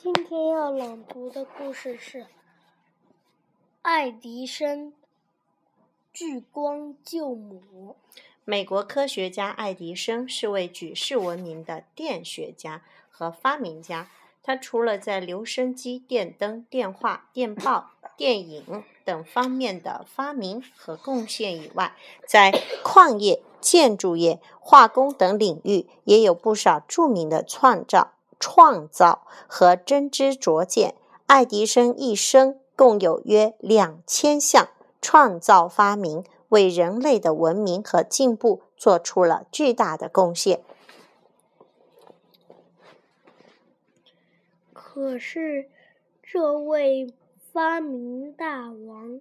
今天要朗读的故事是《爱迪生聚光救母》。美国科学家爱迪生是位举世闻名的电学家和发明家。他除了在留声机、电灯、电话、电报、电影等方面的发明和贡献以外，在矿业、建筑业、化工等领域也有不少著名的创造。创造和真知灼见，爱迪生一生共有约两千项创造发明，为人类的文明和进步做出了巨大的贡献。可是，这位发明大王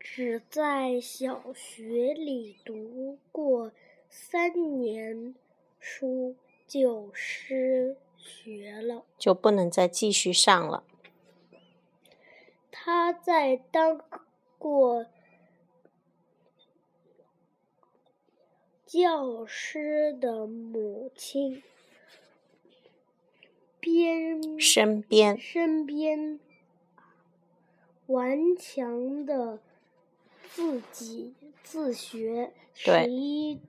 只在小学里读过三年书，就失。学了就不能再继续上了。他在当过教师的母亲边身边身边顽强的自己自学十一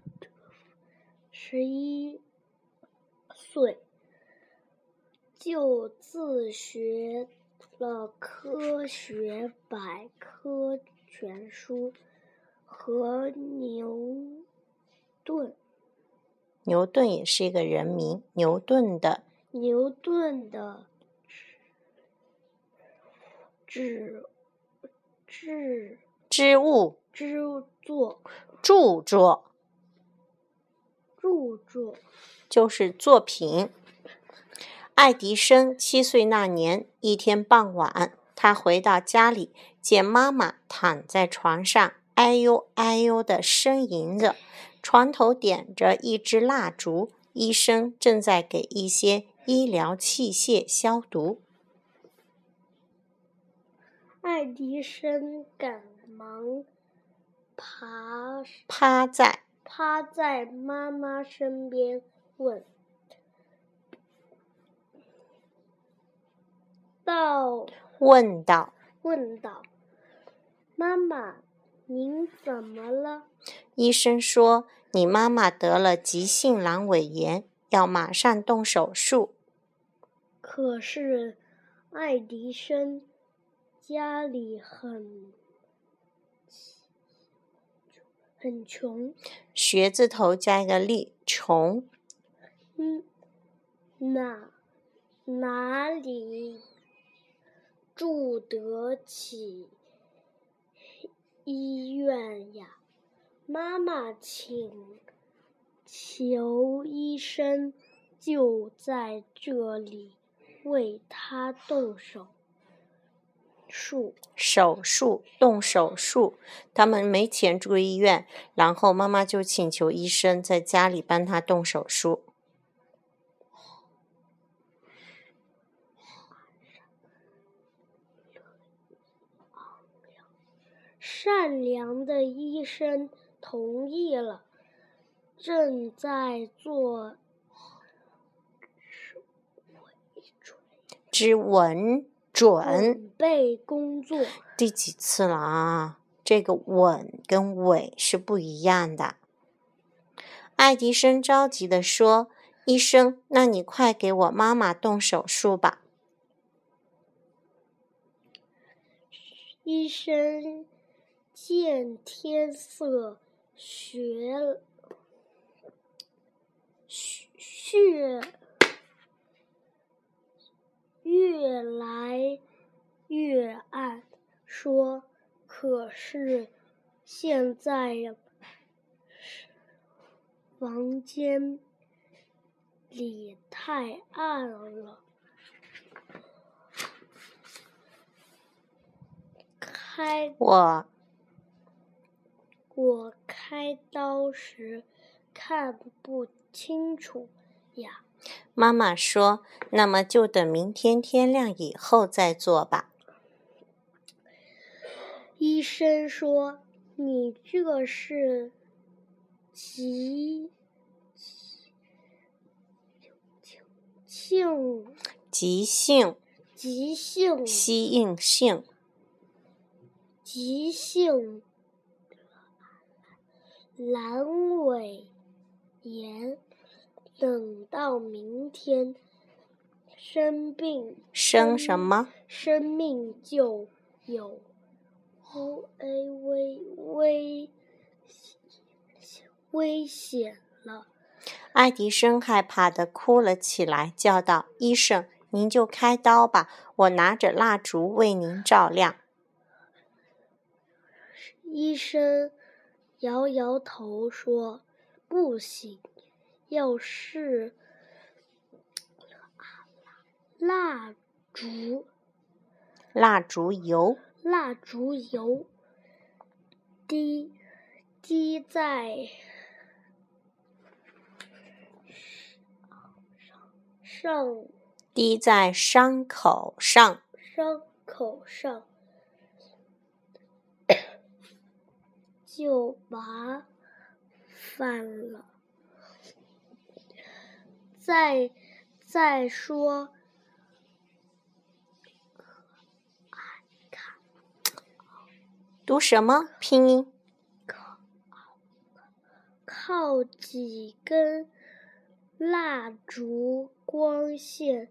十一岁。就自学了科学百科全书和牛顿。牛顿也是一个人名。牛顿的牛顿的织织织物织作著作著作就是作品。爱迪生七岁那年，一天傍晚，他回到家里，见妈妈躺在床上，哎呦哎呦的呻吟着。床头点着一支蜡烛，医生正在给一些医疗器械消毒。爱迪生赶忙爬趴在趴在妈妈身边问。道问道：“问道，妈妈，您怎么了？”医生说：“你妈妈得了急性阑尾炎，要马上动手术。”可是，爱迪生家里很很穷，学字头加一个力，穷。嗯，哪哪里？住得起医院呀？妈妈请求医生就在这里为他动手术。手术，动手术。他们没钱住医院，然后妈妈就请求医生在家里帮他动手术。善良的医生同意了，正在做之稳准备工作。第几次了啊？这个稳跟尾是不一样的。爱迪生着急地说：“医生，那你快给我妈妈动手术吧。”医生。见天色雪雪越来越暗，说：“可是现在房间里太暗了。”开我。我开刀时看不清楚呀。妈妈说：“那么就等明天天亮以后再做吧。”医生说：“你这是急性急性，急性，吸应性，急性阑尾炎。等到明天生病，生什么？生命就有危危危危险了。爱迪生害怕的哭了起来，叫道：“医生，您就开刀吧，我拿着蜡烛为您照亮。”医生摇摇头说：“不行。”要是蜡烛，蜡烛油，蜡烛油滴滴在上，滴在伤口上，伤口上就麻烦了。再再说，读什么拼音？靠几根蜡烛，光线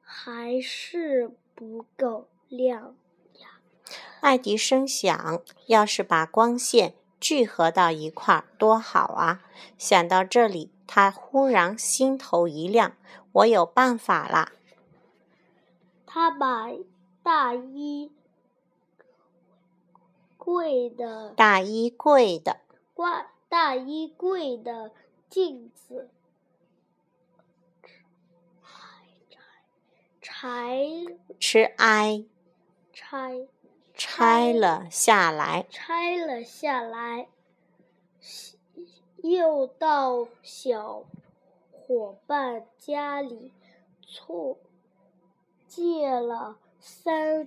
还是不够亮呀。爱迪生想，要是把光线聚合到一块儿，多好啊！想到这里。他忽然心头一亮，我有办法啦！他把大衣柜的大衣柜的挂大衣柜的镜子拆吃挨拆拆了下来，拆了下来。又到小伙伴家里，错借了三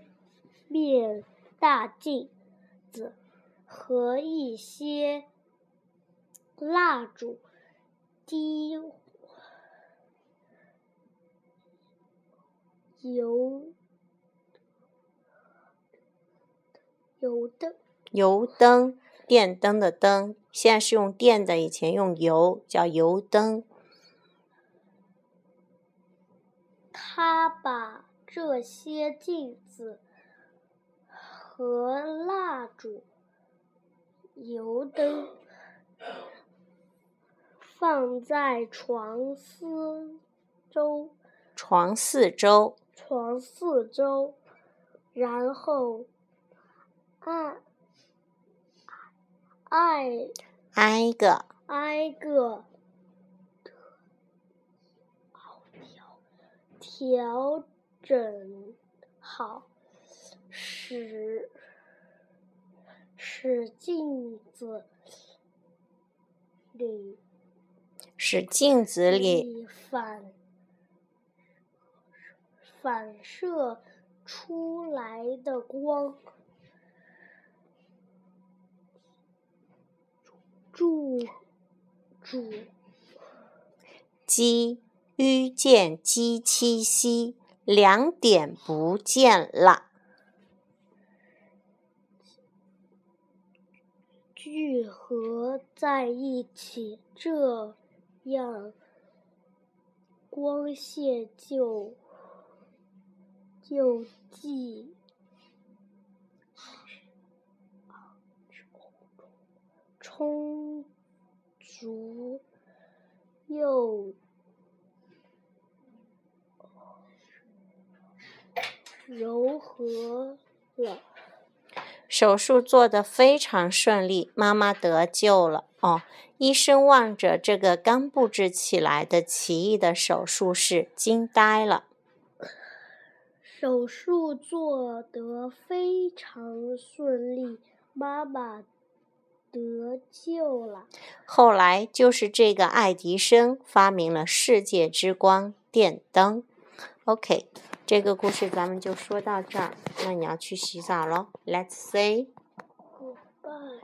面大镜子和一些蜡烛，滴油油灯油灯。电灯的灯，现在是用电的，以前用油，叫油灯。他把这些镜子和蜡烛、油灯放在床四周，床四周，床四周，然后按。挨挨个挨个调整好，使使镜子里使镜子里反反射出来的光。注注鸡遇见鸡七夕，两点不见了。聚合在一起，这样光线就就既。充足又柔和了。手术做得非常顺利，妈妈得救了。哦，医生望着这个刚布置起来的奇异的手术室，惊呆了。手术做得非常顺利，妈妈。得救了。后来就是这个爱迪生发明了世界之光——电灯。OK，这个故事咱们就说到这儿。那你要去洗澡喽。Let's say goodbye.